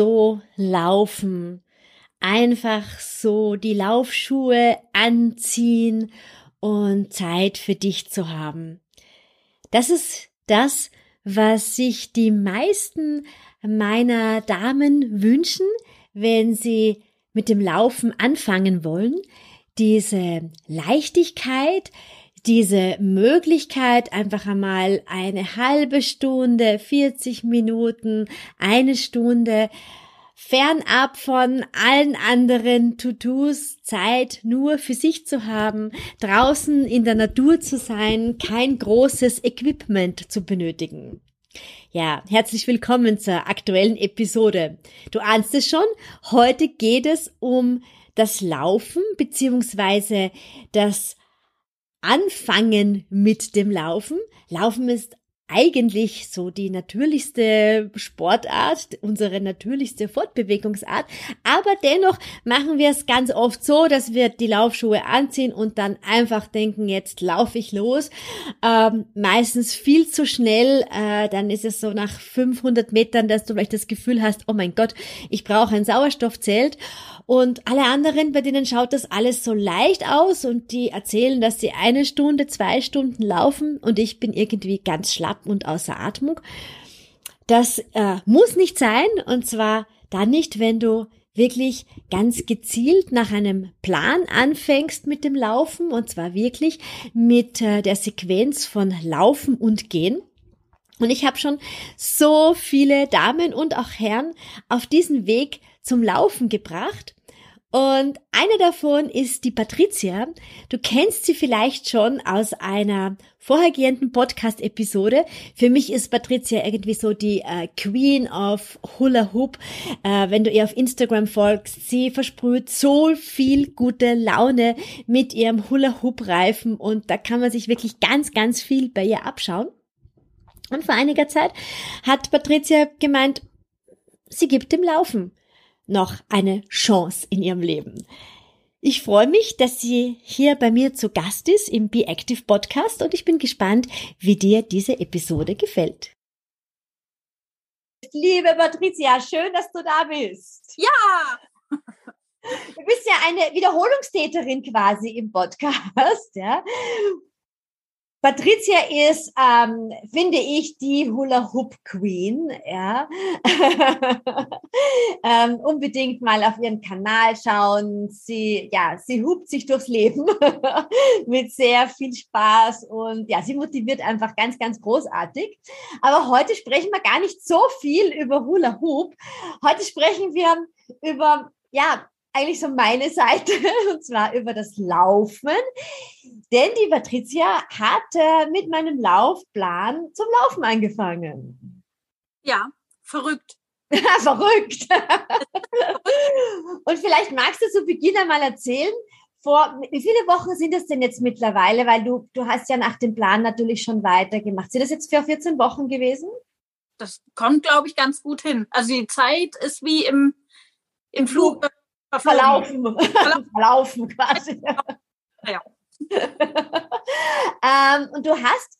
so laufen, einfach so die Laufschuhe anziehen und Zeit für dich zu haben. Das ist das, was sich die meisten meiner Damen wünschen, wenn sie mit dem Laufen anfangen wollen. Diese Leichtigkeit, diese Möglichkeit, einfach einmal eine halbe Stunde, 40 Minuten, eine Stunde fernab von allen anderen To-Dos Zeit nur für sich zu haben, draußen in der Natur zu sein, kein großes Equipment zu benötigen. Ja, herzlich willkommen zur aktuellen Episode. Du ahnst es schon, heute geht es um das Laufen beziehungsweise das Anfangen mit dem Laufen. Laufen ist eigentlich so die natürlichste Sportart, unsere natürlichste Fortbewegungsart. Aber dennoch machen wir es ganz oft so, dass wir die Laufschuhe anziehen und dann einfach denken, jetzt laufe ich los. Ähm, meistens viel zu schnell. Äh, dann ist es so nach 500 Metern, dass du vielleicht das Gefühl hast, oh mein Gott, ich brauche ein Sauerstoffzelt. Und alle anderen, bei denen schaut das alles so leicht aus und die erzählen, dass sie eine Stunde, zwei Stunden laufen und ich bin irgendwie ganz schlapp und außer Atmung. Das äh, muss nicht sein und zwar dann nicht, wenn du wirklich ganz gezielt nach einem Plan anfängst mit dem Laufen und zwar wirklich mit äh, der Sequenz von Laufen und Gehen. Und ich habe schon so viele Damen und auch Herren auf diesen Weg zum Laufen gebracht. Und eine davon ist die Patricia. Du kennst sie vielleicht schon aus einer vorhergehenden Podcast-Episode. Für mich ist Patricia irgendwie so die äh, Queen of Hula Hoop. Äh, wenn du ihr auf Instagram folgst, sie versprüht so viel gute Laune mit ihrem Hula Hoop Reifen und da kann man sich wirklich ganz, ganz viel bei ihr abschauen. Und vor einiger Zeit hat Patricia gemeint, sie gibt dem Laufen noch eine Chance in ihrem Leben. Ich freue mich, dass sie hier bei mir zu Gast ist im Be Active Podcast und ich bin gespannt, wie dir diese Episode gefällt. Liebe Patricia, schön, dass du da bist. Ja! Du bist ja eine Wiederholungstäterin quasi im Podcast, ja. Patricia ist, ähm, finde ich, die Hula Hoop Queen. Ja. ähm, unbedingt mal auf ihren Kanal schauen. Sie, ja, sie hupt sich durchs Leben mit sehr viel Spaß und ja, sie motiviert einfach ganz, ganz großartig. Aber heute sprechen wir gar nicht so viel über Hula Hoop. Heute sprechen wir über ja, eigentlich so meine Seite, und zwar über das Laufen. Denn die Patricia hat äh, mit meinem Laufplan zum Laufen angefangen. Ja, verrückt. verrückt. und vielleicht magst du zu Beginn einmal erzählen, vor wie viele Wochen sind es denn jetzt mittlerweile? Weil du, du hast ja nach dem Plan natürlich schon weitergemacht. Sind das jetzt für 14 Wochen gewesen? Das kommt, glaube ich, ganz gut hin. Also die Zeit ist wie im, im Flug Verlaufen. Verlaufen quasi. Ja. ähm, und du hast,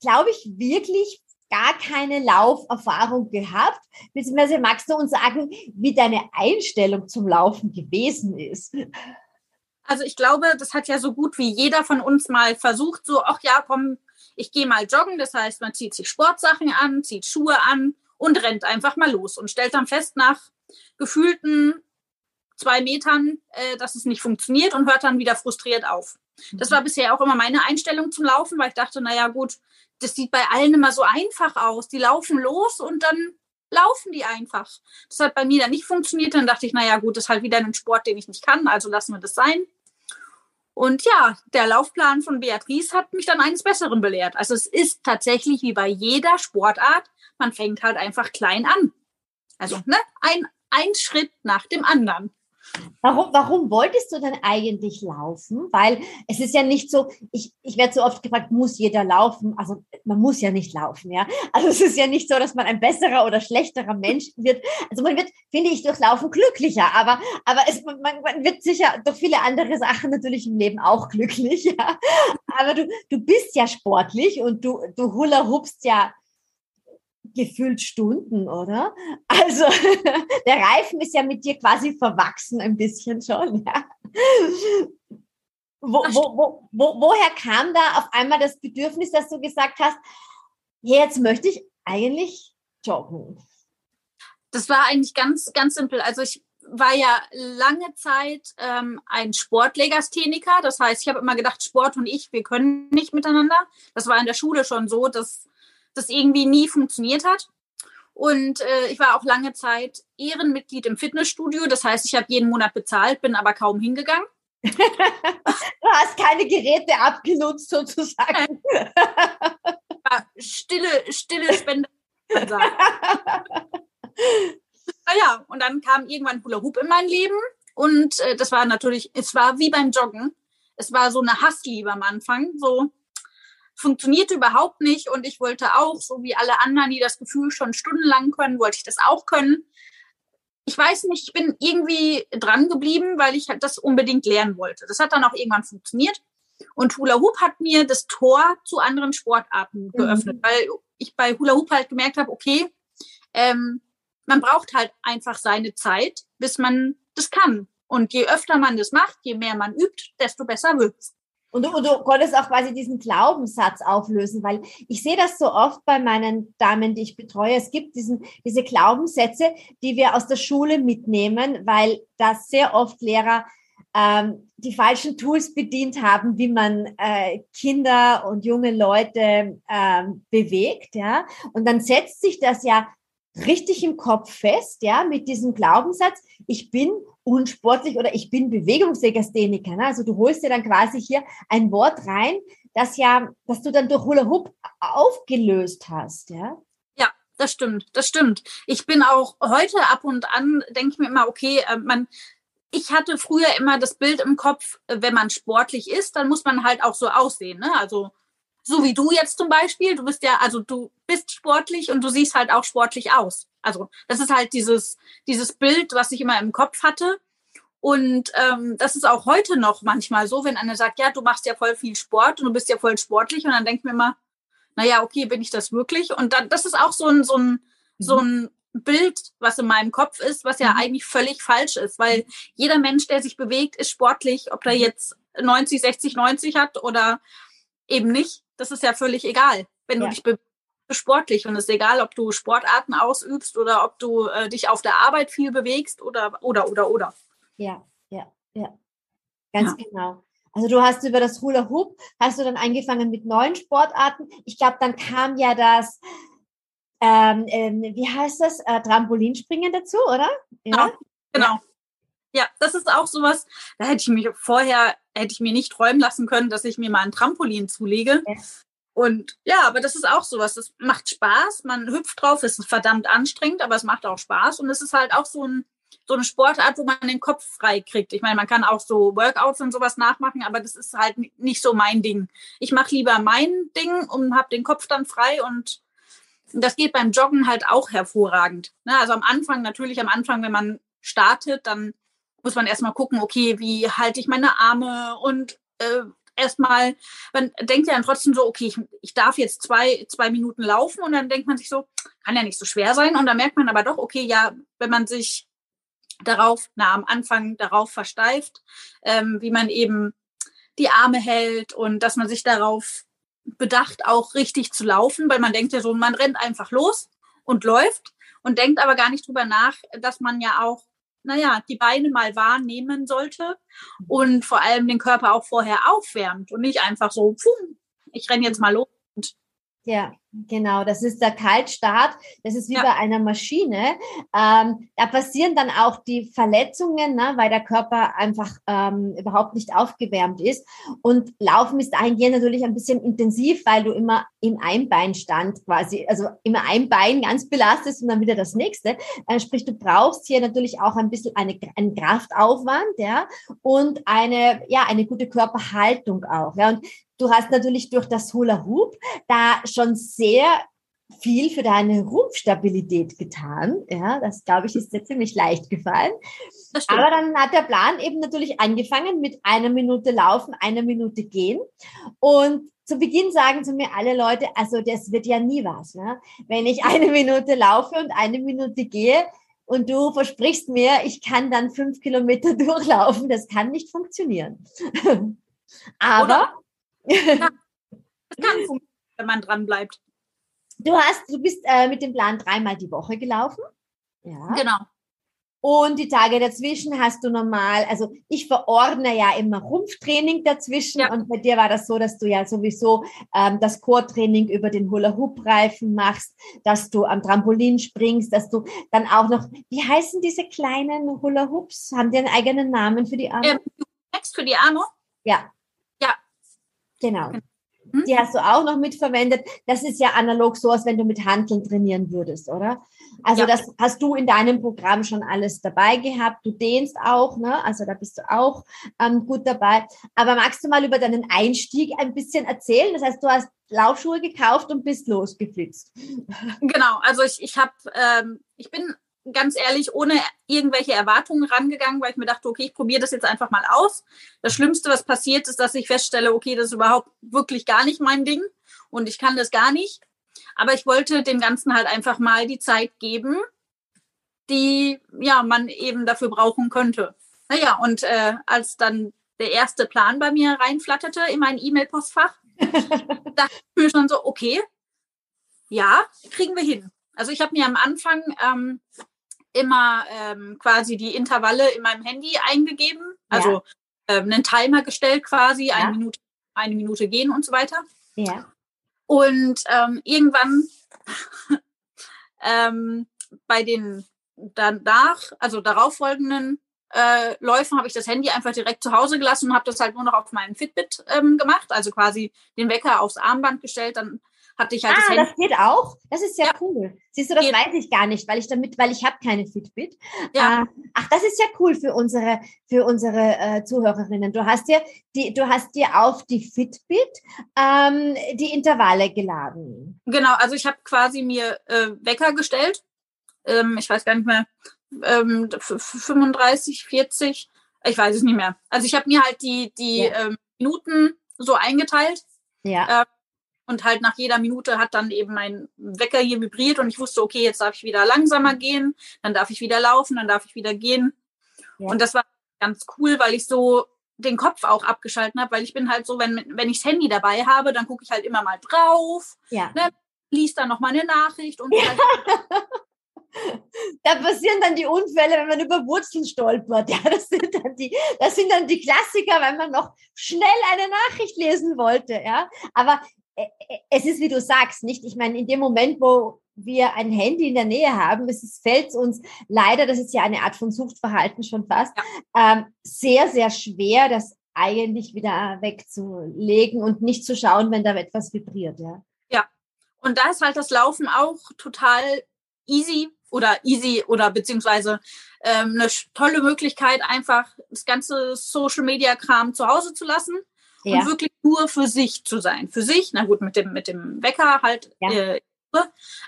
glaube ich, wirklich gar keine Lauferfahrung gehabt. Beziehungsweise magst du uns sagen, wie deine Einstellung zum Laufen gewesen ist? Also ich glaube, das hat ja so gut wie jeder von uns mal versucht, so, ach ja, komm, ich gehe mal joggen. Das heißt, man zieht sich Sportsachen an, zieht Schuhe an und rennt einfach mal los und stellt dann fest nach gefühlten zwei Metern, äh, dass es nicht funktioniert und hört dann wieder frustriert auf. Das war mhm. bisher auch immer meine Einstellung zum Laufen, weil ich dachte, naja gut, das sieht bei allen immer so einfach aus. Die laufen los und dann laufen die einfach. Das hat bei mir dann nicht funktioniert. Dann dachte ich, naja gut, das ist halt wieder ein Sport, den ich nicht kann, also lassen wir das sein. Und ja, der Laufplan von Beatrice hat mich dann eines Besseren belehrt. Also es ist tatsächlich wie bei jeder Sportart, man fängt halt einfach klein an. Also ne, ein ein Schritt nach dem anderen. Warum, warum wolltest du denn eigentlich laufen? Weil es ist ja nicht so, ich, ich werde so oft gefragt, muss jeder laufen? Also man muss ja nicht laufen, ja. Also es ist ja nicht so, dass man ein besserer oder schlechterer Mensch wird. Also man wird, finde ich, durch Laufen glücklicher, aber, aber es, man, man wird sicher durch viele andere Sachen natürlich im Leben auch glücklich, ja. Aber du, du bist ja sportlich und du, du hula hupst ja gefühlt Stunden, oder? Also der Reifen ist ja mit dir quasi verwachsen ein bisschen schon. Ja. Wo, wo, wo, wo, woher kam da auf einmal das Bedürfnis, dass du gesagt hast, jetzt möchte ich eigentlich joggen? Das war eigentlich ganz, ganz simpel. Also ich war ja lange Zeit ähm, ein Sportlegastheniker. Das heißt, ich habe immer gedacht, Sport und ich, wir können nicht miteinander. Das war in der Schule schon so, dass das irgendwie nie funktioniert hat. Und äh, ich war auch lange Zeit Ehrenmitglied im Fitnessstudio. Das heißt, ich habe jeden Monat bezahlt, bin aber kaum hingegangen. du hast keine Geräte abgenutzt sozusagen. stille, stille Spende. naja, und dann kam irgendwann Hula Hoop in mein Leben. Und äh, das war natürlich, es war wie beim Joggen. Es war so eine Hassliebe am Anfang. So, funktionierte überhaupt nicht und ich wollte auch, so wie alle anderen, die das Gefühl schon stundenlang können, wollte ich das auch können. Ich weiß nicht, ich bin irgendwie dran geblieben, weil ich das unbedingt lernen wollte. Das hat dann auch irgendwann funktioniert. Und Hula Hoop hat mir das Tor zu anderen Sportarten mhm. geöffnet, mhm. weil ich bei Hula Hoop halt gemerkt habe, okay, ähm, man braucht halt einfach seine Zeit, bis man das kann. Und je öfter man das macht, je mehr man übt, desto besser wird's. Und du, du konntest auch quasi diesen Glaubenssatz auflösen, weil ich sehe das so oft bei meinen Damen, die ich betreue. Es gibt diesen, diese Glaubenssätze, die wir aus der Schule mitnehmen, weil da sehr oft Lehrer ähm, die falschen Tools bedient haben, wie man äh, Kinder und junge Leute ähm, bewegt, ja. Und dann setzt sich das ja richtig im Kopf fest, ja, mit diesem Glaubenssatz, ich bin unsportlich oder ich bin Bewegungslegastheniker. Ne? Also du holst dir dann quasi hier ein Wort rein, das ja, das du dann durch Hula Hoop aufgelöst hast, ja? Ja, das stimmt, das stimmt. Ich bin auch heute ab und an, denke ich mir immer, okay, äh, man, ich hatte früher immer das Bild im Kopf, wenn man sportlich ist, dann muss man halt auch so aussehen, ne? Also so wie du jetzt zum Beispiel, du bist ja, also du bist sportlich und du siehst halt auch sportlich aus. Also das ist halt dieses, dieses Bild, was ich immer im Kopf hatte. Und ähm, das ist auch heute noch manchmal so, wenn einer sagt, ja, du machst ja voll viel Sport und du bist ja voll sportlich. Und dann denkt mir immer, naja, okay, bin ich das wirklich? Und dann, das ist auch so ein, so ein, mhm. so ein Bild, was in meinem Kopf ist, was ja mhm. eigentlich völlig falsch ist, weil jeder Mensch, der sich bewegt, ist sportlich, ob der mhm. jetzt 90, 60, 90 hat oder eben nicht. Das ist ja völlig egal. Wenn ja. du dich bewegst, sportlich und es ist egal, ob du Sportarten ausübst oder ob du äh, dich auf der Arbeit viel bewegst oder oder oder oder. Ja, ja, ja. Ganz ja. genau. Also du hast über das Hula Hoop, hast du dann angefangen mit neuen Sportarten. Ich glaube, dann kam ja das, ähm, ähm, wie heißt das, äh, Trampolinspringen dazu, oder? Ja, genau. genau. Ja, das ist auch sowas, da hätte ich mich vorher, hätte ich mir nicht träumen lassen können, dass ich mir mal ein Trampolin zulege. Ja. Und ja, aber das ist auch sowas. Das macht Spaß. Man hüpft drauf. Es ist verdammt anstrengend, aber es macht auch Spaß. Und es ist halt auch so, ein, so eine Sportart, wo man den Kopf frei kriegt. Ich meine, man kann auch so Workouts und sowas nachmachen, aber das ist halt nicht so mein Ding. Ich mache lieber mein Ding und habe den Kopf dann frei und das geht beim Joggen halt auch hervorragend. Ne? Also am Anfang, natürlich am Anfang, wenn man startet, dann muss man erstmal gucken, okay, wie halte ich meine Arme und äh, erstmal, man denkt ja dann trotzdem so, okay, ich, ich darf jetzt zwei, zwei Minuten laufen und dann denkt man sich so, kann ja nicht so schwer sein. Und dann merkt man aber doch, okay, ja, wenn man sich darauf, na, am Anfang darauf versteift, ähm, wie man eben die Arme hält und dass man sich darauf bedacht, auch richtig zu laufen, weil man denkt ja so, man rennt einfach los und läuft und denkt aber gar nicht drüber nach, dass man ja auch naja, die Beine mal wahrnehmen sollte und vor allem den Körper auch vorher aufwärmt und nicht einfach so, pfuh, ich renne jetzt mal los. Ja, Genau, das ist der Kaltstart. Das ist wie ja. bei einer Maschine. Ähm, da passieren dann auch die Verletzungen, ne, weil der Körper einfach ähm, überhaupt nicht aufgewärmt ist. Und Laufen ist dahingehend natürlich ein bisschen intensiv, weil du immer im Einbeinstand quasi, also immer ein Bein ganz belastest und dann wieder das nächste. Äh, sprich, du brauchst hier natürlich auch ein bisschen eine, einen Kraftaufwand, ja, und eine, ja, eine gute Körperhaltung auch. Ja. Und Du hast natürlich durch das Hula Hoop da schon sehr viel für deine Rumpfstabilität getan. Ja, das glaube ich ist dir ziemlich leicht gefallen. Aber dann hat der Plan eben natürlich angefangen mit einer Minute laufen, einer Minute gehen. Und zu Beginn sagen zu mir alle Leute, also das wird ja nie was. Ne? Wenn ich eine Minute laufe und eine Minute gehe und du versprichst mir, ich kann dann fünf Kilometer durchlaufen, das kann nicht funktionieren. Aber Oder das kann funktionieren, wenn man dran bleibt. Du hast, du bist äh, mit dem Plan dreimal die Woche gelaufen. Ja. Genau. Und die Tage dazwischen hast du normal, also ich verordne ja immer Rumpftraining dazwischen ja. und bei dir war das so, dass du ja sowieso ähm, das Core-Training über den Hula-Hoop-Reifen machst, dass du am Trampolin springst, dass du dann auch noch, wie heißen diese kleinen Hula-Hoops? Haben die einen eigenen Namen für die Arme? Ähm, für die Arme? Ja. Genau. Hm? Die hast du auch noch mitverwendet. Das ist ja analog so, als wenn du mit Handeln trainieren würdest, oder? Also ja. das hast du in deinem Programm schon alles dabei gehabt. Du dehnst auch, ne? Also da bist du auch ähm, gut dabei. Aber magst du mal über deinen Einstieg ein bisschen erzählen? Das heißt, du hast Laufschuhe gekauft und bist losgeflitzt. Genau. Also ich, ich habe, ähm, ich bin ganz ehrlich ohne irgendwelche Erwartungen rangegangen, weil ich mir dachte, okay, ich probiere das jetzt einfach mal aus. Das Schlimmste, was passiert, ist, dass ich feststelle, okay, das ist überhaupt wirklich gar nicht mein Ding und ich kann das gar nicht. Aber ich wollte dem Ganzen halt einfach mal die Zeit geben, die ja man eben dafür brauchen könnte. Naja, und äh, als dann der erste Plan bei mir reinflatterte in mein E-Mail-Postfach, dachte ich mir schon so, okay, ja, kriegen wir hin. Also ich habe mir am Anfang ähm, immer ähm, quasi die Intervalle in meinem Handy eingegeben, also ja. ähm, einen Timer gestellt quasi, ja. eine Minute, eine Minute gehen und so weiter. Ja. Und ähm, irgendwann ähm, bei den danach, also darauffolgenden äh, Läufen habe ich das Handy einfach direkt zu Hause gelassen und habe das halt nur noch auf meinen Fitbit ähm, gemacht, also quasi den Wecker aufs Armband gestellt, dann hatte ich halt ah, das, das geht auch. Das ist ja, ja. cool. Siehst du, das geht. weiß ich gar nicht, weil ich damit, weil ich habe keine Fitbit. Ja. Äh, ach, das ist ja cool für unsere für unsere äh, Zuhörerinnen. Du hast dir die, du hast dir auf die Fitbit ähm, die Intervalle geladen. Genau, also ich habe quasi mir äh, Wecker gestellt. Ähm, ich weiß gar nicht mehr, ähm, 35, 40, ich weiß es nicht mehr. Also ich habe mir halt die die ja. ähm, Minuten so eingeteilt. Ja. Ähm, und halt nach jeder Minute hat dann eben mein Wecker hier vibriert und ich wusste, okay, jetzt darf ich wieder langsamer gehen, dann darf ich wieder laufen, dann darf ich wieder gehen. Ja. Und das war ganz cool, weil ich so den Kopf auch abgeschalten habe, weil ich bin halt so, wenn, wenn ich das Handy dabei habe, dann gucke ich halt immer mal drauf, ja. ne, liest dann noch mal eine Nachricht und ja. halt da passieren dann die Unfälle, wenn man über Wurzeln stolpert. Ja, das sind dann die, das sind dann die Klassiker, wenn man noch schnell eine Nachricht lesen wollte. Ja, aber es ist, wie du sagst, nicht? Ich meine, in dem Moment, wo wir ein Handy in der Nähe haben, es fällt uns leider, das ist ja eine Art von Suchtverhalten schon fast, ja. ähm, sehr, sehr schwer, das eigentlich wieder wegzulegen und nicht zu schauen, wenn da etwas vibriert, ja. Ja. Und da ist halt das Laufen auch total easy oder easy oder beziehungsweise ähm, eine tolle Möglichkeit, einfach das ganze Social Media Kram zu Hause zu lassen ja. und wirklich nur für sich zu sein. Für sich, na gut, mit dem, mit dem Wecker halt, ja. äh,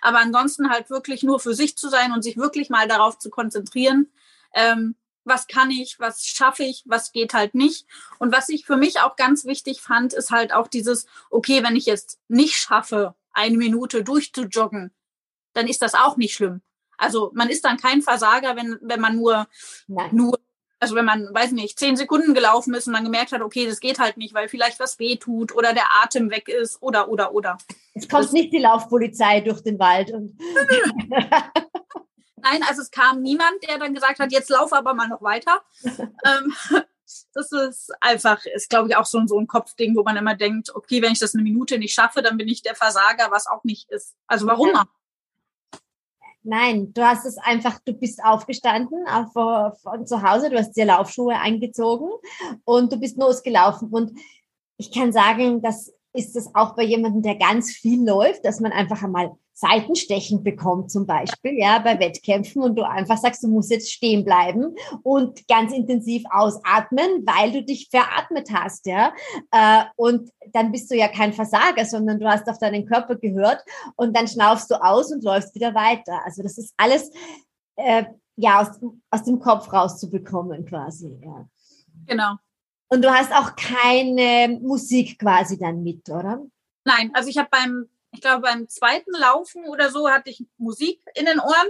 aber ansonsten halt wirklich nur für sich zu sein und sich wirklich mal darauf zu konzentrieren, ähm, was kann ich, was schaffe ich, was geht halt nicht. Und was ich für mich auch ganz wichtig fand, ist halt auch dieses, okay, wenn ich jetzt nicht schaffe, eine Minute durchzujoggen, dann ist das auch nicht schlimm. Also man ist dann kein Versager, wenn, wenn man nur, nur also wenn man, weiß nicht, zehn Sekunden gelaufen ist und dann gemerkt hat, okay, das geht halt nicht, weil vielleicht was weh tut oder der Atem weg ist oder, oder, oder. Es kommt das, nicht die Laufpolizei durch den Wald. Und Nein, also es kam niemand, der dann gesagt hat, jetzt lauf aber mal noch weiter. ähm, das ist einfach, ist glaube ich auch so, so ein Kopfding, wo man immer denkt, okay, wenn ich das eine Minute nicht schaffe, dann bin ich der Versager, was auch nicht ist. Also warum? Ja. Nein, du hast es einfach, du bist aufgestanden von, von zu Hause, du hast dir Laufschuhe eingezogen und du bist losgelaufen. Und ich kann sagen, das ist es auch bei jemandem, der ganz viel läuft, dass man einfach einmal Seitenstechen bekommt zum Beispiel, ja, bei Wettkämpfen und du einfach sagst, du musst jetzt stehen bleiben und ganz intensiv ausatmen, weil du dich veratmet hast, ja. Äh, und dann bist du ja kein Versager, sondern du hast auf deinen Körper gehört und dann schnaufst du aus und läufst wieder weiter. Also das ist alles, äh, ja, aus, aus dem Kopf rauszubekommen quasi, ja. Genau. Und du hast auch keine Musik quasi dann mit, oder? Nein, also ich habe beim ich glaube, beim zweiten Laufen oder so hatte ich Musik in den Ohren.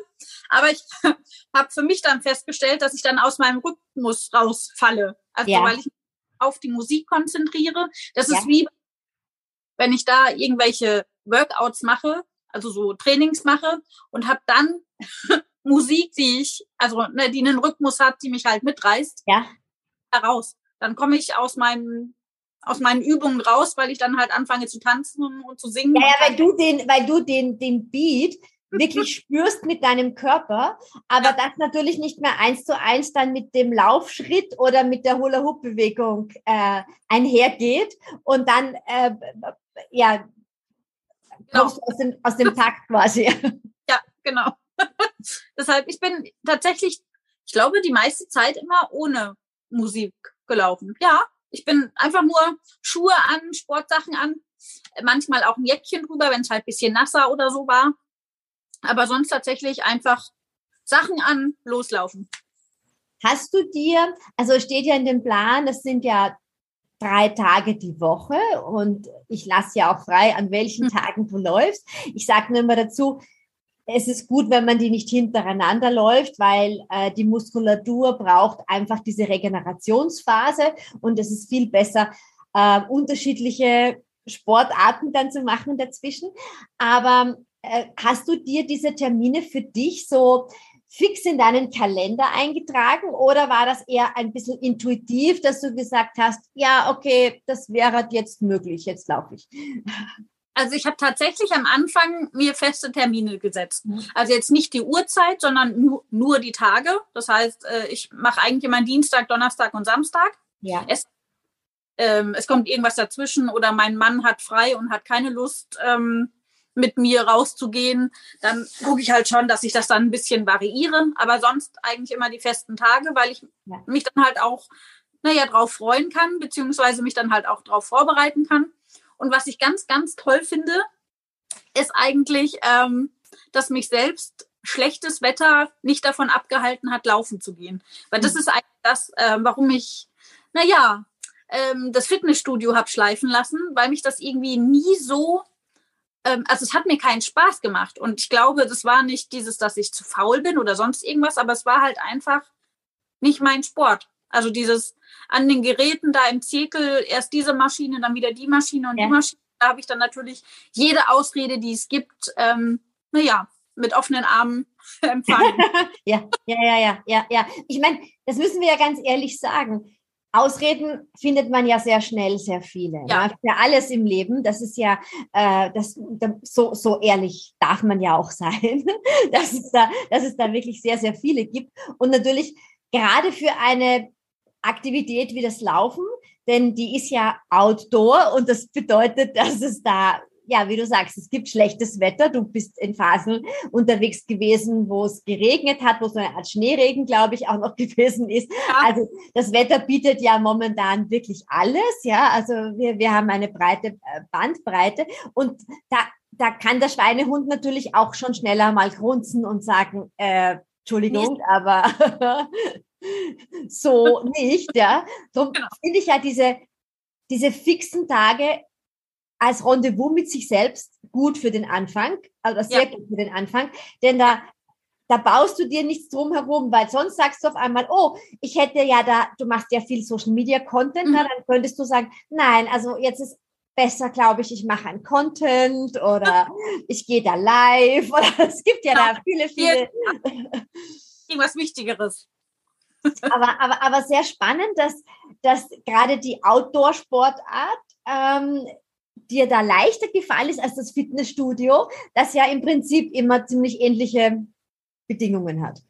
Aber ich habe für mich dann festgestellt, dass ich dann aus meinem Rhythmus rausfalle. Also ja. weil ich mich auf die Musik konzentriere. Das ja. ist wie, wenn ich da irgendwelche Workouts mache, also so Trainings mache und habe dann Musik, die ich, also ne, die einen Rhythmus hat, die mich halt mitreißt, ja. heraus. Dann komme ich aus meinem aus meinen Übungen raus, weil ich dann halt anfange zu tanzen und, zu singen. Ja, ja, weil du den, weil du den, den Beat wirklich spürst mit deinem Körper, aber ja. das natürlich nicht mehr eins zu eins dann mit dem Laufschritt oder mit der Hula-Hoop-Bewegung äh, einhergeht und dann äh, ja genau. kommst du aus dem, aus dem Takt quasi. Ja, genau. Deshalb, ich bin tatsächlich, ich glaube, die meiste Zeit immer ohne Musik gelaufen. Ja, ich bin einfach nur Schuhe an, Sportsachen an, manchmal auch ein Jäckchen drüber, wenn es halt bisschen nasser oder so war. Aber sonst tatsächlich einfach Sachen an, loslaufen. Hast du dir, also steht ja in dem Plan, das sind ja drei Tage die Woche und ich lasse ja auch frei, an welchen hm. Tagen du läufst. Ich sage nur immer dazu, es ist gut, wenn man die nicht hintereinander läuft, weil äh, die Muskulatur braucht einfach diese Regenerationsphase und es ist viel besser, äh, unterschiedliche Sportarten dann zu machen dazwischen. Aber äh, hast du dir diese Termine für dich so fix in deinen Kalender eingetragen oder war das eher ein bisschen intuitiv, dass du gesagt hast, ja, okay, das wäre jetzt möglich, jetzt laufe ich? Also ich habe tatsächlich am Anfang mir feste Termine gesetzt. Mhm. Also jetzt nicht die Uhrzeit, sondern nur, nur die Tage. Das heißt, äh, ich mache eigentlich immer Dienstag, Donnerstag und Samstag. Ja. Es, ähm, es kommt irgendwas dazwischen oder mein Mann hat frei und hat keine Lust, ähm, mit mir rauszugehen. Dann gucke ich halt schon, dass ich das dann ein bisschen variiere. Aber sonst eigentlich immer die festen Tage, weil ich ja. mich dann halt auch, naja, drauf freuen kann, beziehungsweise mich dann halt auch drauf vorbereiten kann. Und was ich ganz, ganz toll finde, ist eigentlich, ähm, dass mich selbst schlechtes Wetter nicht davon abgehalten hat, laufen zu gehen. Weil das mhm. ist eigentlich das, äh, warum ich, naja, ähm, das Fitnessstudio habe schleifen lassen, weil mich das irgendwie nie so, ähm, also es hat mir keinen Spaß gemacht. Und ich glaube, das war nicht dieses, dass ich zu faul bin oder sonst irgendwas, aber es war halt einfach nicht mein Sport. Also dieses an den Geräten da im Zirkel, erst diese Maschine, dann wieder die Maschine und ja. die Maschine. Da habe ich dann natürlich jede Ausrede, die es gibt, ähm, naja, mit offenen Armen empfangen. ja, ja, ja, ja, ja, ja. Ich meine, das müssen wir ja ganz ehrlich sagen. Ausreden findet man ja sehr schnell, sehr viele. Ja. ja. Für alles im Leben. Das ist ja, äh, das, so, so ehrlich darf man ja auch sein, dass es, da, dass es da wirklich sehr, sehr viele gibt. Und natürlich gerade für eine Aktivität wie das Laufen, denn die ist ja outdoor und das bedeutet, dass es da ja, wie du sagst, es gibt schlechtes Wetter. Du bist in Phasen unterwegs gewesen, wo es geregnet hat, wo so eine Art Schneeregen, glaube ich, auch noch gewesen ist. Ja. Also das Wetter bietet ja momentan wirklich alles. Ja, also wir, wir haben eine breite äh, Bandbreite und da, da kann der Schweinehund natürlich auch schon schneller mal grunzen und sagen, äh, Entschuldigung, aber so nicht, ja. Darum genau. finde ich ja diese, diese fixen Tage als Rendezvous mit sich selbst gut für den Anfang, also sehr ja. gut für den Anfang, denn da, da baust du dir nichts drum herum, weil sonst sagst du auf einmal, oh, ich hätte ja da, du machst ja viel Social Media Content, mhm. na, dann könntest du sagen, nein, also jetzt ist besser, glaube ich, ich mache ein Content oder ich gehe da live oder es gibt ja, ja da viele, viele. Irgendwas Wichtigeres. Aber, aber, aber sehr spannend, dass, dass gerade die Outdoor-Sportart ähm, dir da leichter gefallen ist als das Fitnessstudio, das ja im Prinzip immer ziemlich ähnliche Bedingungen hat.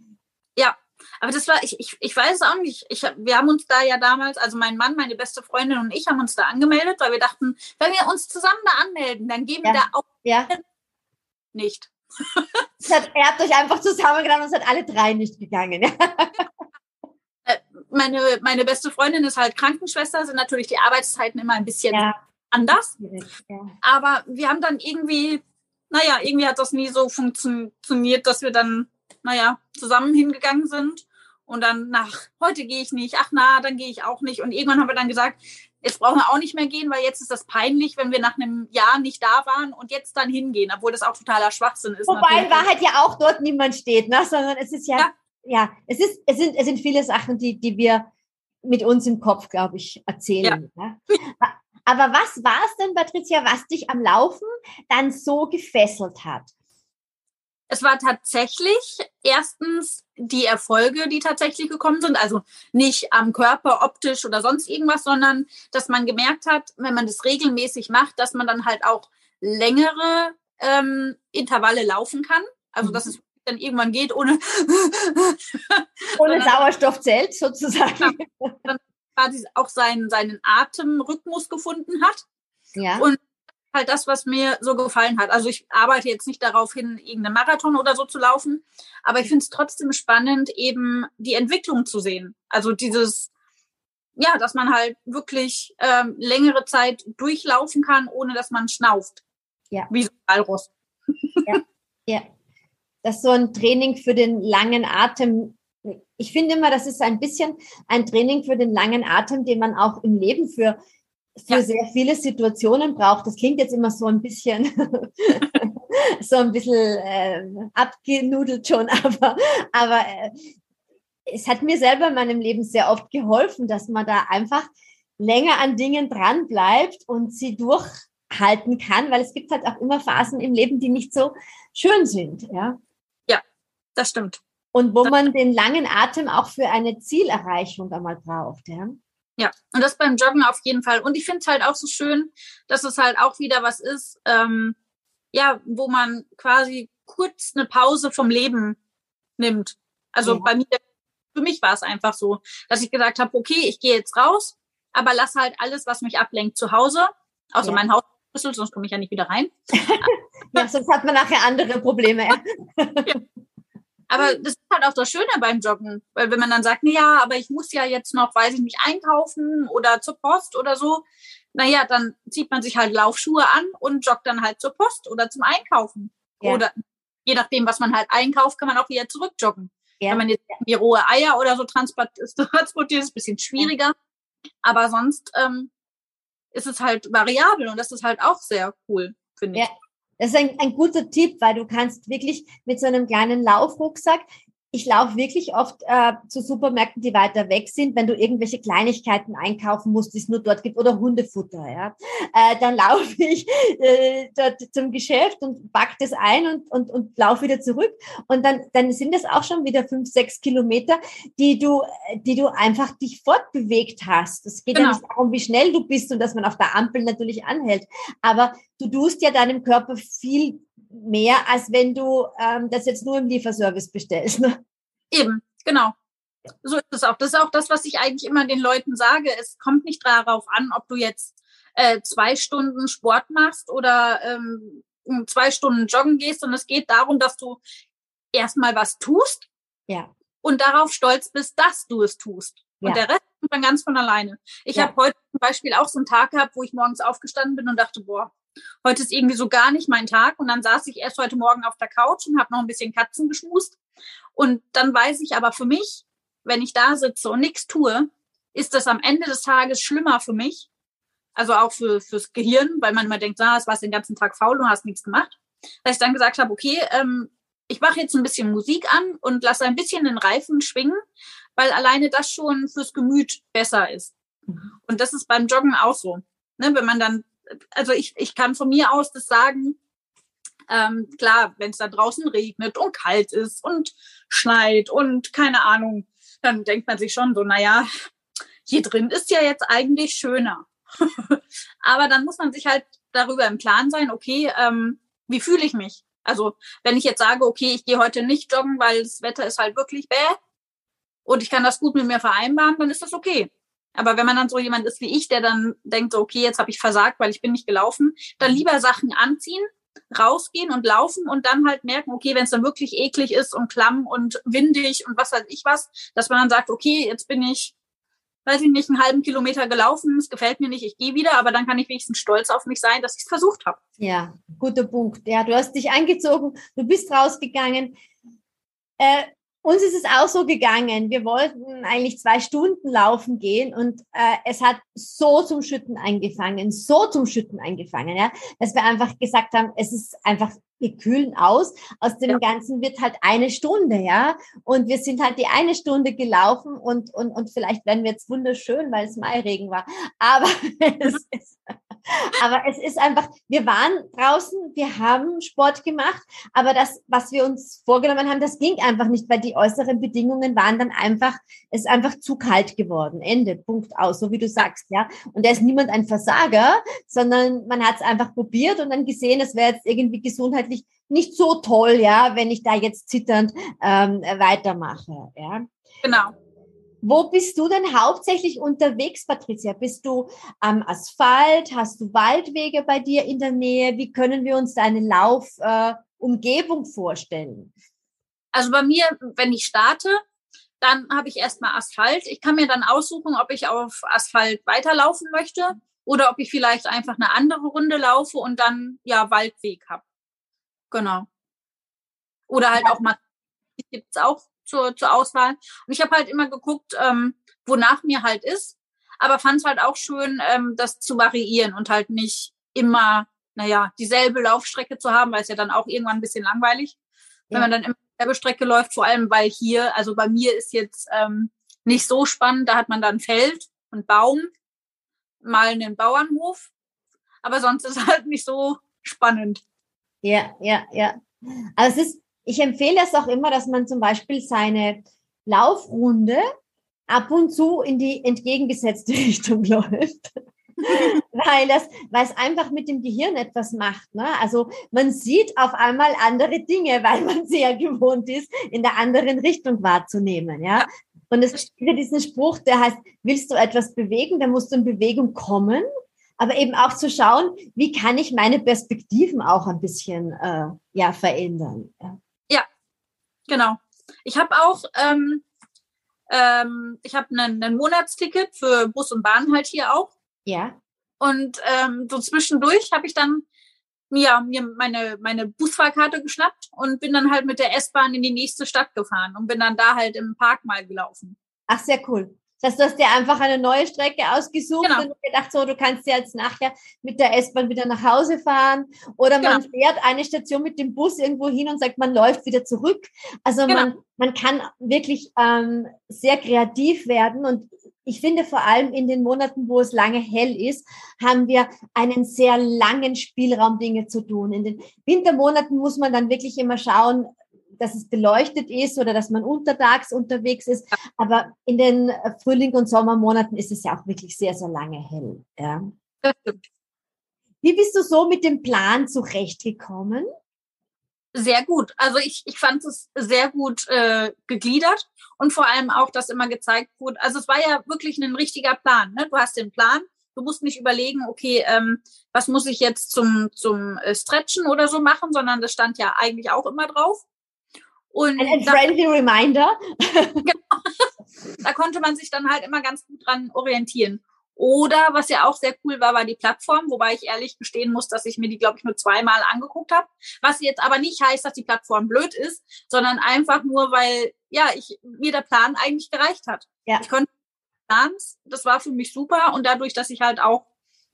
Ja, aber das war, ich, ich, ich weiß es auch nicht. Ich, wir haben uns da ja damals, also mein Mann, meine beste Freundin und ich haben uns da angemeldet, weil wir dachten, wenn wir uns zusammen da anmelden, dann gehen wir Ja. da auch Ja, nicht. hat, er hat euch einfach zusammengenommen und es hat alle drei nicht gegangen. Meine, meine beste Freundin ist halt Krankenschwester, sind natürlich die Arbeitszeiten immer ein bisschen Ja, anders. ja. Aber wir haben dann irgendwie, naja, irgendwie hat das nie so funktioniert, dass wir dann, naja, zusammen hingegangen sind. Und dann nach, heute gehe ich nicht, ach na, dann gehe ich auch nicht. Und irgendwann haben wir dann gesagt, jetzt brauchen wir auch nicht mehr gehen, weil jetzt ist das peinlich, wenn wir nach einem Jahr nicht da waren und jetzt dann hingehen, obwohl das auch totaler Schwachsinn ist. Wobei in. Wahrheit ja auch dort niemand steht, ne? sondern es ist ja, ja, Ja. es, ist, es, sind, es sind viele Sachen, die, die wir mit uns im Kopf, glaube ich, erzählen. Ne? Aber was war es denn, Patricia, was dich am Laufen dann so gefesselt hat? Es war tatsächlich erstens die Erfolge, die tatsächlich gekommen sind. Also nicht am Körper, optisch oder sonst irgendwas, sondern dass man gemerkt hat, wenn man das regelmäßig macht, dass man dann halt auch längere ähm, Intervalle laufen kann. Also dass Mhm. es dann irgendwann geht, ohne Ohne Sondern- Sauerstoffzelt sozusagen. quasi auch seinen, seinen Atemrhythmus gefunden hat. Ja. Und halt das, was mir so gefallen hat. Also ich arbeite jetzt nicht darauf hin, irgendeinen Marathon oder so zu laufen, aber ich finde es trotzdem spannend, eben die Entwicklung zu sehen. Also dieses, ja, dass man halt wirklich ähm, längere Zeit durchlaufen kann, ohne dass man schnauft. Ja. Wie so ein Walross. Ja, das ist so ein Training für den langen Atem. Ich finde immer, das ist ein bisschen ein Training für den langen Atem, den man auch im Leben für, für Ja. sehr viele Situationen braucht. Das klingt jetzt immer so ein bisschen, so ein bisschen äh, abgenudelt schon, aber, aber äh, es hat mir selber in meinem Leben sehr oft geholfen, dass man da einfach länger an Dingen dran bleibt und sie durchhalten kann, weil es gibt halt auch immer Phasen im Leben, die nicht so schön sind, ja. Das stimmt. Und wo man den langen Atem auch für eine Zielerreichung einmal braucht, ja. Ja, und das beim Joggen auf jeden Fall. Und ich finde es halt auch so schön, dass es halt auch wieder was ist, ähm, ja, wo man quasi kurz eine Pause vom Leben nimmt. Also Ja. bei mir, für mich war es einfach so, dass ich gesagt habe, okay, ich gehe jetzt raus, aber lass halt alles, was mich ablenkt, zu Hause, außer Ja. mein Hausschlüssel, sonst komme ich ja nicht wieder rein. ja. Sonst hat man nachher andere Probleme. Ja. Aber das ist halt auch das Schöne beim Joggen, weil wenn man dann sagt, ja, aber ich muss ja jetzt noch, weiß ich nicht, einkaufen oder zur Post oder so, naja, dann zieht man sich halt Laufschuhe an und joggt dann halt zur Post oder zum Einkaufen. Ja. Oder je nachdem, was man halt einkauft, kann man auch wieder zurückjoggen. Ja. Wenn man jetzt irgendwie rohe Eier oder so transport- transportiert, ist es ein bisschen schwieriger. Aber sonst ähm, ist es halt variabel und das ist halt auch sehr cool, finde ich. Ja. Das ist ein, ein guter Tipp, weil du kannst wirklich mit so einem kleinen Laufrucksack, ich laufe wirklich oft äh, zu Supermärkten, die weiter weg sind, wenn du irgendwelche Kleinigkeiten einkaufen musst, die es nur dort gibt, oder Hundefutter, ja. Äh, dann laufe ich äh, dort zum Geschäft und pack das ein und, und, und laufe wieder zurück. Und dann, dann sind es auch schon wieder fünf, sechs Kilometer, die du, die du einfach dich fortbewegt hast. Es geht ja Genau. nicht darum, wie schnell du bist und dass man auf der Ampel natürlich anhält. Aber du tust ja deinem Körper viel mehr, als wenn du ähm, das jetzt nur im Lieferservice bestellst. Ne? Eben, genau. So ist es auch. Das ist auch das, was ich eigentlich immer den Leuten sage. Es kommt nicht darauf an, ob du jetzt äh, zwei Stunden Sport machst oder ähm, zwei Stunden joggen gehst, sondern es geht darum, dass du erstmal was tust Ja. und darauf stolz bist, dass du es tust. Und Ja. der Rest kommt dann ganz von alleine. Ich Ja. habe heute zum Beispiel auch so einen Tag gehabt, wo ich morgens aufgestanden bin und dachte, boah, heute ist irgendwie so gar nicht mein Tag. Und dann saß ich erst heute Morgen auf der Couch und habe noch ein bisschen Katzen geschmust. Und dann weiß ich aber für mich, wenn ich da sitze und nichts tue, ist das am Ende des Tages schlimmer für mich. Also auch für, fürs Gehirn, weil man immer denkt, ah, es warst den ganzen Tag faul und hast nichts gemacht. Dass ich dann gesagt habe, okay, ähm, ich mache jetzt ein bisschen Musik an und lasse ein bisschen den Reifen schwingen, weil alleine das schon fürs Gemüt besser ist. Mhm. Und das ist beim Joggen auch so. Ne, wenn man dann, also ich, ich kann von mir aus das sagen, ähm, klar, wenn es da draußen regnet und kalt ist und schneit und keine Ahnung, dann denkt man sich schon so, naja, hier drin ist ja jetzt eigentlich schöner. Aber dann muss man sich halt darüber im Klaren sein, okay, ähm, wie fühle ich mich? Also wenn ich jetzt sage, okay, ich gehe heute nicht joggen, weil das Wetter ist halt wirklich bäh und ich kann das gut mit mir vereinbaren, dann ist das okay. Aber wenn man dann so jemand ist wie ich, der dann denkt, okay, jetzt habe ich versagt, weil ich bin nicht gelaufen, dann lieber Sachen anziehen, rausgehen und laufen und dann halt merken, okay, wenn es dann wirklich eklig ist und klamm und windig und was weiß ich was, dass man dann sagt, okay, jetzt bin ich weiß ich nicht, einen halben Kilometer gelaufen, es gefällt mir nicht, ich gehe wieder, aber dann kann ich wenigstens stolz auf mich sein, dass ich es versucht habe. Ja, guter Punkt. Ja, du hast dich angezogen, du bist rausgegangen. Äh, uns ist es auch so gegangen. Wir wollten eigentlich zwei Stunden laufen gehen und äh, es hat so zum Schütten eingefangen, so zum Schütten eingefangen, ja, dass wir einfach gesagt haben, es ist einfach wir kühlen aus. Aus dem ja. Ganzen wird halt eine Stunde, ja. Und wir sind halt die eine Stunde gelaufen und, und, und vielleicht werden wir jetzt wunderschön, weil es Mairegen war. Aber es ist, aber es ist einfach, wir waren draußen, wir haben Sport gemacht, aber das, was wir uns vorgenommen haben, das ging einfach nicht, weil die äußeren Bedingungen waren dann einfach, es ist einfach zu kalt geworden. Ende, Punkt aus, so wie du sagst, ja. Und da ist niemand ein Versager, sondern man hat es einfach probiert und dann gesehen, es wäre jetzt irgendwie gesundheitlich nicht so toll, ja, wenn ich da jetzt zitternd ähm, weitermache, ja. Genau. Wo bist du denn hauptsächlich unterwegs, Patricia? Bist du am Asphalt? Hast du Waldwege bei dir in der Nähe? Wie können wir uns deine Laufumgebung äh, vorstellen? Also bei mir, wenn ich starte, dann habe ich erstmal Asphalt. Ich kann mir dann aussuchen, ob ich auf Asphalt weiterlaufen möchte oder ob ich vielleicht einfach eine andere Runde laufe und dann ja Waldweg habe. Genau. Oder halt auch mal gibt es auch zur, zur Auswahl. Und ich habe halt immer geguckt, ähm, wonach mir halt ist, aber fand es halt auch schön, ähm, das zu variieren und halt nicht immer, naja, dieselbe Laufstrecke zu haben, weil es ja dann auch irgendwann ein bisschen langweilig, ja. wenn man dann immer dieselbe Strecke läuft, vor allem weil hier, also bei mir ist jetzt ähm, nicht so spannend, da hat man dann Feld und Baum, mal einen Bauernhof, aber sonst ist halt nicht so spannend. Ja, ja, ja. Also es ist ich empfehle es auch immer, dass man zum Beispiel seine Laufrunde ab und zu in die entgegengesetzte Richtung läuft. weil das, weil es einfach mit dem Gehirn etwas macht. Ne? Also man sieht auf einmal andere Dinge, weil man sehr gewohnt ist, in der anderen Richtung wahrzunehmen. Ja. Und es gibt diesen Spruch, der heißt, willst du etwas bewegen, dann musst du in Bewegung kommen, aber eben auch zu schauen, wie kann ich meine Perspektiven auch ein bisschen äh, ja verändern. Ja. Genau. Ich habe auch, ähm, ähm, ich habe ein Monatsticket für Bus und Bahn halt hier auch. Ja. Und ähm, so zwischendurch habe ich dann mir, mir meine, meine Busfahrkarte geschnappt und bin dann halt mit der S-Bahn in die nächste Stadt gefahren und bin dann da halt im Park mal gelaufen. Ach, sehr cool. Das heißt, du hast dir einfach eine neue Strecke ausgesucht genau. und gedacht, so, du kannst ja jetzt nachher mit der S-Bahn wieder nach Hause fahren. Oder man genau. fährt eine Station mit dem Bus irgendwo hin und sagt, man läuft wieder zurück. Also genau. man, man kann wirklich ähm, sehr kreativ werden. Und ich finde vor allem in den Monaten, wo es lange hell ist, haben wir einen sehr langen Spielraum, Dinge zu tun. In den Wintermonaten muss man dann wirklich immer schauen, dass es beleuchtet ist oder dass man untertags unterwegs ist. Aber in den Frühling- und Sommermonaten ist es ja auch wirklich sehr, sehr lange hell. Ja. Wie bist du so mit dem Plan zurechtgekommen? Sehr gut. Also ich, ich fand es sehr gut äh, gegliedert und vor allem auch, dass immer gezeigt wurde. Also es war ja wirklich ein richtiger Plan. Ne? Du hast den Plan, du musst nicht überlegen, okay, ähm, was muss ich jetzt zum, zum äh, Stretchen oder so machen, sondern das stand ja eigentlich auch immer drauf. Und ein, friendly reminder. genau, da konnte man sich dann halt immer ganz gut dran orientieren. Oder was ja auch sehr cool war, war die Plattform, wobei ich ehrlich gestehen muss, dass ich mir die, glaube ich, nur zweimal angeguckt habe. Was jetzt aber nicht heißt, dass die Plattform blöd ist, sondern einfach nur, weil ja, ich mir der Plan eigentlich gereicht hat. Ja. Ich konnte Plans, das war für mich super und dadurch, dass ich halt auch,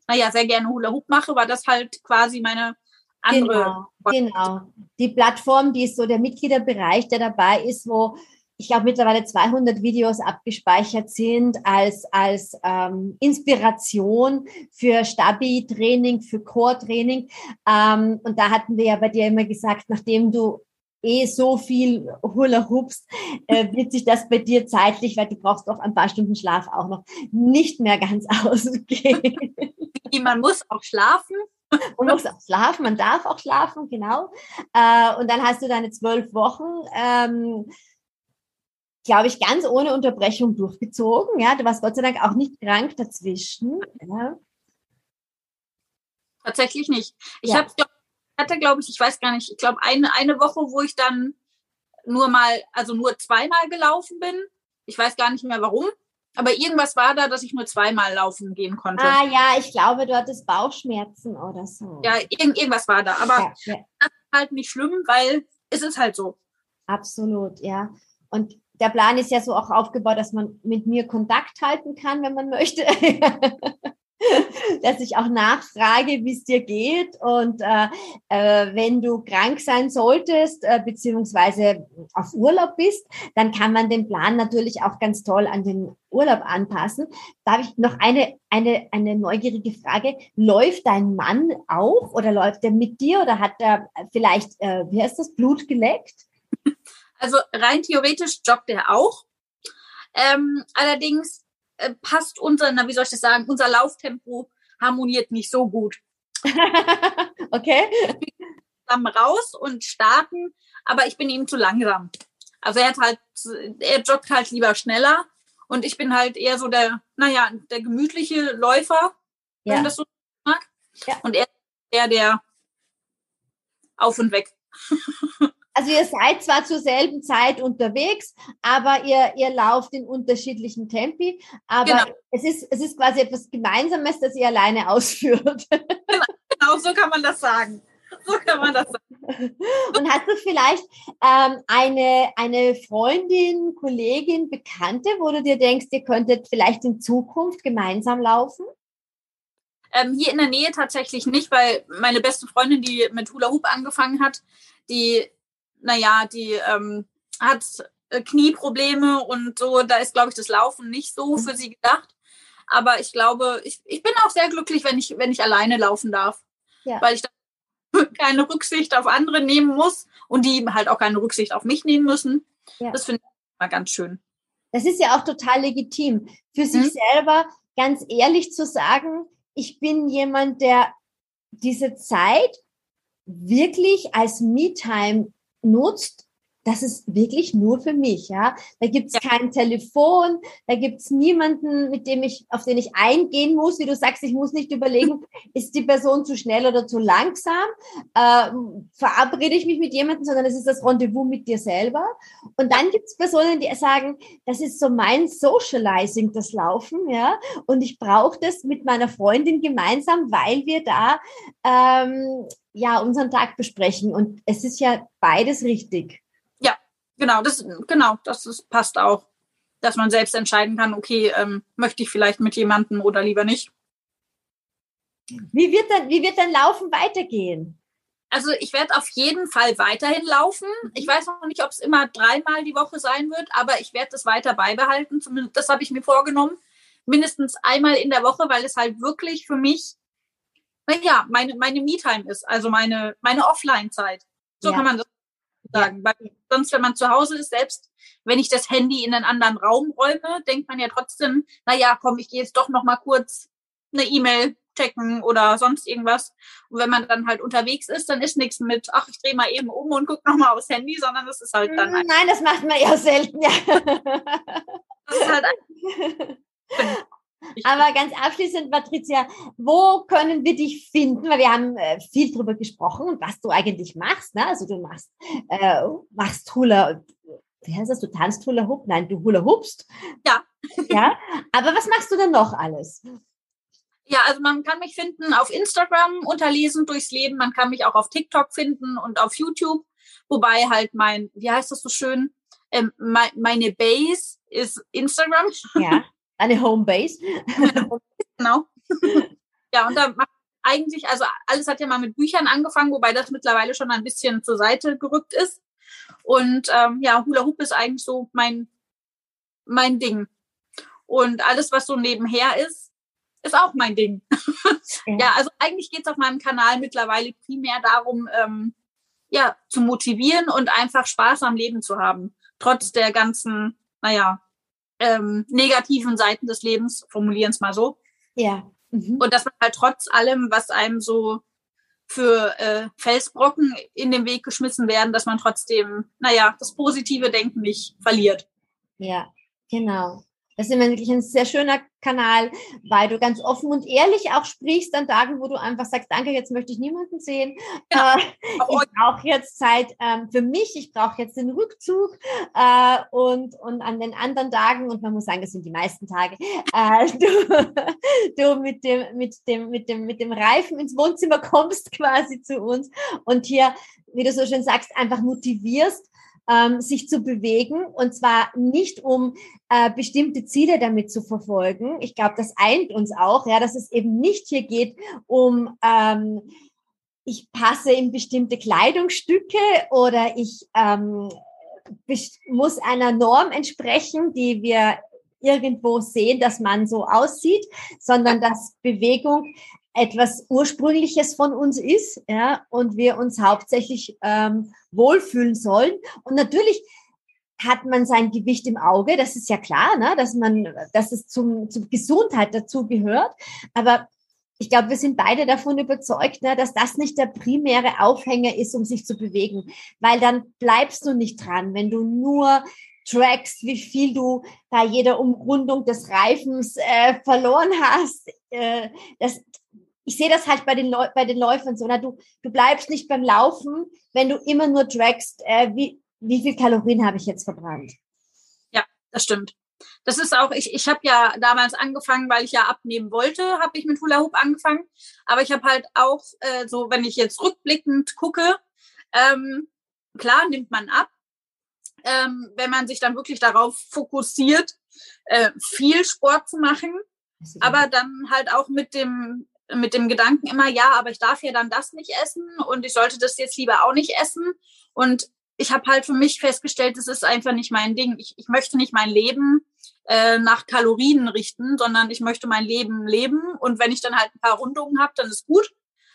naja, sehr gerne Hula Hoop mache, war das halt quasi meine andere. Genau, genau. Die Plattform, die ist so der Mitgliederbereich, der dabei ist, wo ich glaube mittlerweile 200 Videos abgespeichert sind als als ähm, Inspiration für Stabi-Training, für Core-Training. Ähm, und da hatten wir ja bei dir immer gesagt, nachdem du eh so viel Hula Hoops, äh, wird sich das bei dir zeitlich, weil du brauchst doch ein paar Stunden Schlaf auch noch, nicht mehr ganz ausgehen. Man muss auch schlafen. Man muss auch schlafen, man darf auch schlafen, genau. Äh, und dann hast du deine zwölf Wochen. Ähm, glaube ich, ganz ohne Unterbrechung durchgezogen. Ja, du warst Gott sei Dank auch nicht krank dazwischen. Ja. Tatsächlich nicht. Ich ja. habe, hatte, glaube ich, ich weiß gar nicht, ich glaube eine, eine Woche, wo ich dann nur mal, also nur zweimal gelaufen bin. Ich weiß gar nicht mehr warum. Aber irgendwas war da, dass ich nur zweimal laufen gehen konnte. Ah ja, ich glaube, du hattest Bauchschmerzen oder so. Ja, irgend, irgendwas war da. Aber ja, ja. das ist halt nicht schlimm, weil es ist halt so. Absolut, ja. Und der Plan ist ja so auch aufgebaut, dass man mit mir Kontakt halten kann, wenn man möchte. dass ich auch nachfrage, wie es dir geht. Und äh, äh, wenn du krank sein solltest, äh, beziehungsweise auf Urlaub bist, dann kann man den Plan natürlich auch ganz toll an den Urlaub anpassen. Darf ich noch eine, eine, eine neugierige Frage? Läuft dein Mann auch oder läuft er mit dir oder hat er vielleicht, äh, wie heißt das, Blut geleckt? Also rein theoretisch joggt er auch. Ähm, allerdings äh, passt unser, na, wie soll ich das sagen, unser Lauftempo harmoniert nicht so gut. okay. Zusammen raus und starten, aber ich bin ihm zu langsam. Also er hat halt, er joggt halt lieber schneller und ich bin halt eher so der, naja, der gemütliche Läufer, ja. wenn das so mag. Ja. Und er ist eher der auf und weg. Also ihr seid zwar zur selben Zeit unterwegs, aber ihr, ihr lauft in unterschiedlichen Tempi, aber genau. es, ist, es ist quasi etwas Gemeinsames, das ihr alleine ausführt. Genau, genau so kann man das sagen. So kann man das sagen. Und hast du vielleicht ähm, eine, eine Freundin, Kollegin, Bekannte, wo du dir denkst, ihr könntet vielleicht in Zukunft gemeinsam laufen? Ähm, hier in der Nähe tatsächlich nicht, weil meine beste Freundin, die mit Hula Hoop angefangen hat, die naja, die ähm, hat äh, Knieprobleme und so, da ist, glaube ich, das Laufen nicht so für sie gedacht. Aber ich glaube, ich, ich bin auch sehr glücklich, wenn ich, wenn ich alleine laufen darf. Ja. Weil ich keine Rücksicht auf andere nehmen muss und die halt auch keine Rücksicht auf mich nehmen müssen. Ja. Das finde ich mal ganz schön. Das ist ja auch total legitim. Für sich hm? selber ganz ehrlich zu sagen, ich bin jemand, der diese Zeit wirklich als Me-Time nutzt, das ist wirklich nur für mich, ja. Da gibt's ja. kein Telefon, da gibt's niemanden, mit dem ich, auf den ich eingehen muss, wie du sagst, ich muss nicht überlegen, ist die Person zu schnell oder zu langsam, äh, verabrede ich mich mit jemandem, sondern es ist das Rendezvous mit dir selber. Und dann gibt's Personen, die sagen, das ist so mein Socializing, das Laufen, ja, und ich brauche das mit meiner Freundin gemeinsam, weil wir da ähm, ja unseren Tag besprechen. Und es ist ja beides richtig. Ja, genau, das, genau, das ist, passt auch. Dass man selbst entscheiden kann, okay, ähm, möchte ich vielleicht mit jemandem oder lieber nicht. Wie wird dann, wie wird dann Laufen weitergehen? Also ich werde auf jeden Fall weiterhin laufen. Ich weiß noch nicht, ob es immer dreimal die Woche sein wird, aber ich werde das weiter beibehalten. Zumindest das habe ich mir vorgenommen. Mindestens einmal in der Woche, weil es halt wirklich für mich naja, meine, meine Me-Time ist, also meine, meine Offline-Zeit. So ja. kann man das sagen. Ja. Weil sonst, wenn man zu Hause ist, selbst wenn ich das Handy in einen anderen Raum räume, denkt man ja trotzdem, naja, komm, ich gehe jetzt doch noch mal kurz eine E-Mail checken oder sonst irgendwas. Und wenn man dann halt unterwegs ist, dann ist nichts mit, ach, ich drehe mal eben um und guck noch mal aufs Handy, sondern das ist halt dann. Nein, das macht man ja selten, ja. Das ist halt Aber ganz abschließend, Patricia, wo können wir dich finden? Weil wir haben äh, viel drüber gesprochen, was du eigentlich machst. Ne? Also du machst, äh, machst Hula, wie heißt das? Du tanzt Hula Hoop? Nein, du Hula Hoopst. Ja. Ja. Aber was machst du denn noch alles? Ja, also man kann mich finden auf Instagram unterlesen durchs Leben. Man kann mich auch auf TikTok finden und auf YouTube. Wobei halt mein, wie heißt das so schön? Ähm, meine Base ist Instagram. Ja. Eine Homebase. genau. Ja, und da macht eigentlich, also alles hat ja mal mit Büchern angefangen, wobei das mittlerweile schon ein bisschen zur Seite gerückt ist. Und ähm, ja, Hula Hoop ist eigentlich so mein, mein Ding. Und alles, was so nebenher ist, ist auch mein Ding. ja, ja also eigentlich geht es auf meinem Kanal mittlerweile primär darum, ähm, ja, zu motivieren und einfach Spaß am Leben zu haben. Trotz der ganzen, naja, ähm, negativen Seiten des Lebens, formulieren es mal so. Ja. Mhm. Und dass man halt trotz allem, was einem so für äh, Felsbrocken in den Weg geschmissen werden, dass man trotzdem, naja, das positive Denken nicht verliert. Ja, genau. Das ist immer wirklich ein sehr schöner Kanal, weil du ganz offen und ehrlich auch sprichst an Tagen, wo du einfach sagst, danke, jetzt möchte ich niemanden sehen. Ja, äh, ich brauche jetzt Zeit ähm, für mich, ich brauche jetzt den Rückzug äh, und, und an den anderen Tagen, und man muss sagen, das sind die meisten Tage, äh, du, du mit dem, mit dem, mit dem, mit dem Reifen ins Wohnzimmer kommst quasi zu uns und hier, wie du so schön sagst, einfach motivierst ähm, sich zu bewegen und zwar nicht um äh, bestimmte Ziele damit zu verfolgen. Ich glaube, das eint uns auch, ja, dass es eben nicht hier geht um ähm, ich passe in bestimmte Kleidungsstücke oder ich ähm, muss einer Norm entsprechen, die wir irgendwo sehen, dass man so aussieht, sondern dass Bewegung etwas Ursprüngliches von uns ist, ja, und wir uns hauptsächlich ähm, wohlfühlen sollen. Und natürlich hat man sein Gewicht im Auge, das ist ja klar, ne, dass man, dass es zum, zum Gesundheit dazu gehört. Aber ich glaube, wir sind beide davon überzeugt, ne, dass das nicht der primäre Aufhänger ist, um sich zu bewegen, weil dann bleibst du nicht dran, wenn du nur trackst, wie viel du bei jeder Umrundung des Reifens äh, verloren hast. Äh, das, ich sehe das halt bei den, Leu bei den Läufern so, na, du, du bleibst nicht beim Laufen, wenn du immer nur trackst, äh, wie, wie viel Kalorien habe ich jetzt verbrannt. Ja, das stimmt. Das ist auch, ich, ich habe ja damals angefangen, weil ich ja abnehmen wollte, habe ich mit Hula Hoop angefangen. Aber ich habe halt auch, äh, so wenn ich jetzt rückblickend gucke, ähm, klar nimmt man ab, ähm, wenn man sich dann wirklich darauf fokussiert, äh, viel Sport zu machen, aber dann halt auch mit dem mit dem Gedanken immer, ja, aber ich darf ja dann das nicht essen und ich sollte das jetzt lieber auch nicht essen. Und ich habe halt für mich festgestellt, das ist einfach nicht mein Ding. Ich, ich möchte nicht mein Leben äh, nach Kalorien richten, sondern ich möchte mein Leben leben. Und wenn ich dann halt ein paar Rundungen habe, dann ist gut.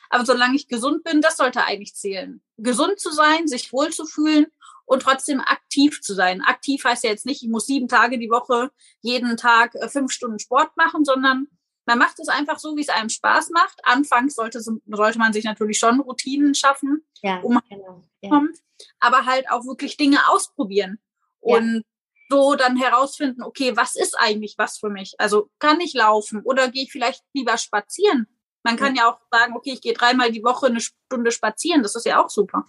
Aber solange ich gesund bin, das sollte eigentlich zählen. Gesund zu sein, sich wohlzufühlen und trotzdem aktiv zu sein. Aktiv heißt ja jetzt nicht, ich muss sieben Tage die Woche jeden Tag äh, fünf Stunden Sport machen, sondern man macht es einfach so, wie es einem Spaß macht. Anfangs sollte, sollte man sich natürlich schon Routinen schaffen, ja, um genau, ja. aber halt auch wirklich Dinge ausprobieren und so dann herausfinden, okay, was ist eigentlich was für mich? Also kann ich laufen oder gehe ich vielleicht lieber spazieren? Man kann ja, ja auch sagen, okay, ich gehe dreimal die Woche eine Stunde spazieren. Das ist ja auch super.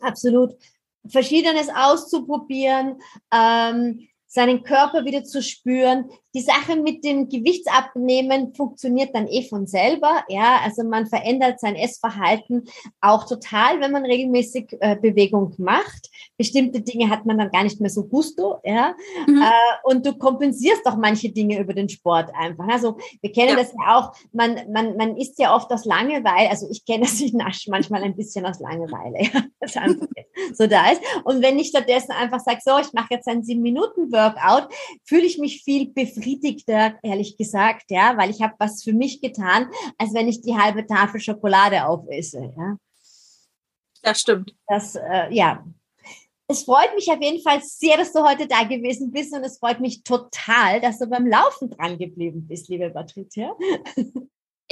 Absolut. Verschiedenes auszuprobieren. Ähm, seinen Körper wieder zu spüren. Die Sache mit dem Gewichtsabnehmen funktioniert dann eh von selber. Ja, also man verändert sein Essverhalten auch total, wenn man regelmäßig äh, Bewegung macht. Bestimmte Dinge hat man dann gar nicht mehr so gusto. Ja, mhm. äh, und du kompensierst auch manche Dinge über den Sport einfach. Also wir kennen ja. das ja auch. Man, man, man isst ja oft aus Langeweile. Also ich kenne das, ich nasche manchmal ein bisschen aus Langeweile. Ja, das so da ist. Und wenn ich stattdessen einfach sage, so, ich mache jetzt einen sieben Minuten Workout, fühle ich mich viel befriedigter, ehrlich gesagt, ja, weil ich habe was für mich getan, als wenn ich die halbe Tafel Schokolade aufesse, ja. Das stimmt. Das, äh, ja. Es freut mich auf jeden Fall sehr, dass du heute da gewesen bist und es freut mich total, dass du beim Laufen dran geblieben bist, liebe Patricia.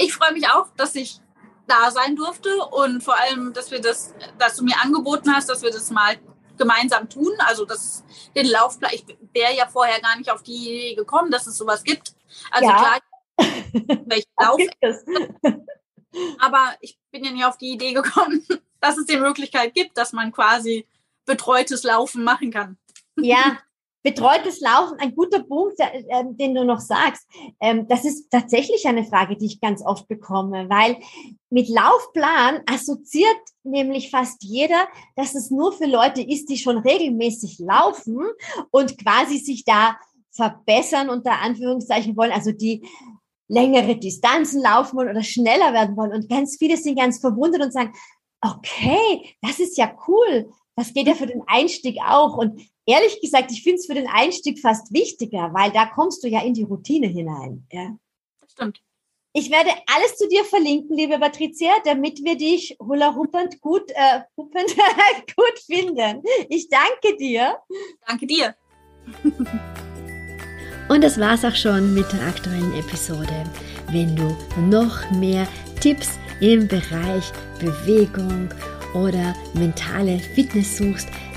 Ich freue mich auch, dass ich da sein durfte und vor allem, dass wir das, dass du mir angeboten hast, dass wir das mal gemeinsam tun. Also das, den Laufplan, ich wäre ja vorher gar nicht auf die Idee gekommen, dass es sowas gibt. Also ja. klar, welche Lauf. Aber ich bin ja nie auf die Idee gekommen, dass es die Möglichkeit gibt, dass man quasi betreutes Laufen machen kann. Ja, Betreutes Laufen, ein guter Punkt, äh, den du noch sagst. Ähm, das ist tatsächlich eine Frage, die ich ganz oft bekomme, weil mit Laufplan assoziiert nämlich fast jeder, dass es nur für Leute ist, die schon regelmäßig laufen und quasi sich da verbessern, unter Anführungszeichen wollen, also die längere Distanzen laufen wollen oder schneller werden wollen. Und ganz viele sind ganz verwundert und sagen, okay, das ist ja cool. Das geht ja für den Einstieg auch. Und ehrlich gesagt, ich finde es für den Einstieg fast wichtiger, weil da kommst du ja in die Routine hinein. Ja. Das stimmt. Ich werde alles zu dir verlinken, liebe Patricia, damit wir dich hula huppend gut, äh, huppend gut finden. Ich danke dir. Danke dir. Und das war's auch schon mit der aktuellen Episode. Wenn du noch mehr Tipps im Bereich Bewegung oder mentale Fitness suchst,